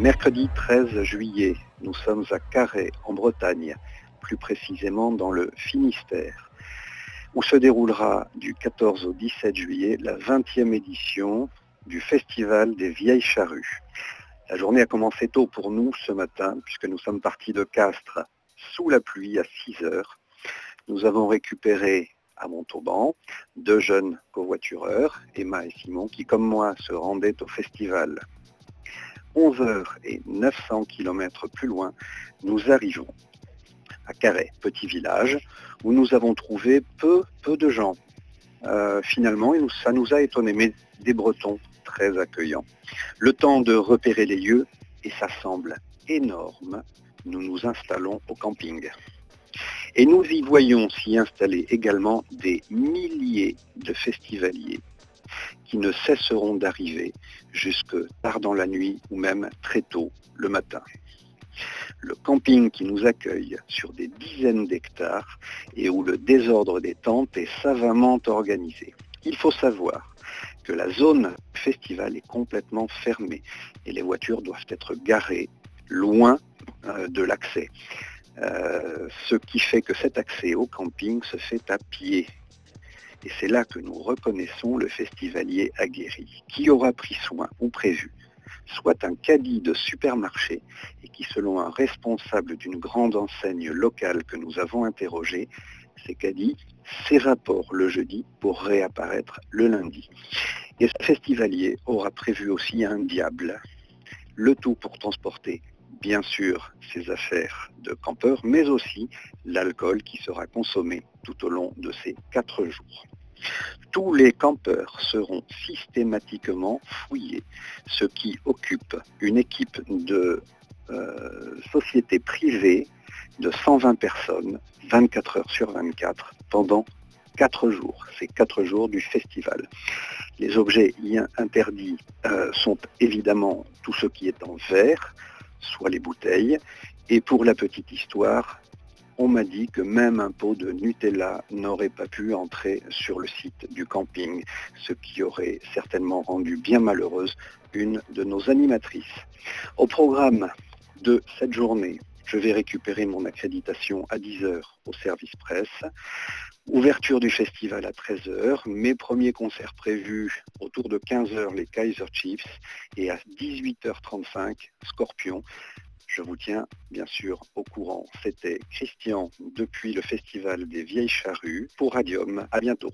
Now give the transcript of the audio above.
Mercredi 13 juillet, nous sommes à Carhaix, en Bretagne, plus précisément dans le Finistère, où se déroulera du 14 au 17 juillet la 20e édition du Festival des Vieilles Charrues. La journée a commencé tôt pour nous ce matin, puisque nous sommes partis de Castres sous la pluie à 6 heures. Nous avons récupéré à Montauban deux jeunes covoitureurs, Emma et Simon, qui comme moi se rendaient au festival. 11 heures et 900 km plus loin, nous arrivons à Carhaix, petit village, où nous avons trouvé peu, peu de gens. Euh, finalement, ça nous a étonnés, mais des Bretons très accueillants. Le temps de repérer les lieux, et ça semble énorme, nous nous installons au camping. Et nous y voyons s'y installer également des milliers de festivaliers qui ne cesseront d'arriver jusque tard dans la nuit ou même très tôt le matin. Le camping qui nous accueille sur des dizaines d'hectares et où le désordre des tentes est savamment organisé. Il faut savoir que la zone festival est complètement fermée et les voitures doivent être garées loin euh, de l'accès. Euh, ce qui fait que cet accès au camping se fait à pied. Et c'est là que nous reconnaissons le festivalier aguerri, qui aura pris soin ou prévu soit un caddie de supermarché et qui, selon un responsable d'une grande enseigne locale que nous avons interrogé, ces caddies rapports le jeudi pour réapparaître le lundi. Et ce festivalier aura prévu aussi un diable, le tout pour transporter bien sûr ses affaires de campeur, mais aussi l'alcool qui sera consommé tout au long de ces quatre jours. Tous les campeurs seront systématiquement fouillés, ce qui occupe une équipe de euh, sociétés privées de 120 personnes, 24 heures sur 24, pendant 4 jours. C'est 4 jours du festival. Les objets interdits euh, sont évidemment tout ce qui est en verre, soit les bouteilles. Et pour la petite histoire, on m'a dit que même un pot de Nutella n'aurait pas pu entrer sur le site du camping, ce qui aurait certainement rendu bien malheureuse une de nos animatrices. Au programme de cette journée, je vais récupérer mon accréditation à 10h au service presse. Ouverture du festival à 13h, mes premiers concerts prévus autour de 15h les Kaiser Chiefs et à 18h35 Scorpion. Je vous tiens bien sûr au courant. C'était Christian depuis le Festival des Vieilles Charrues pour Radium. À bientôt.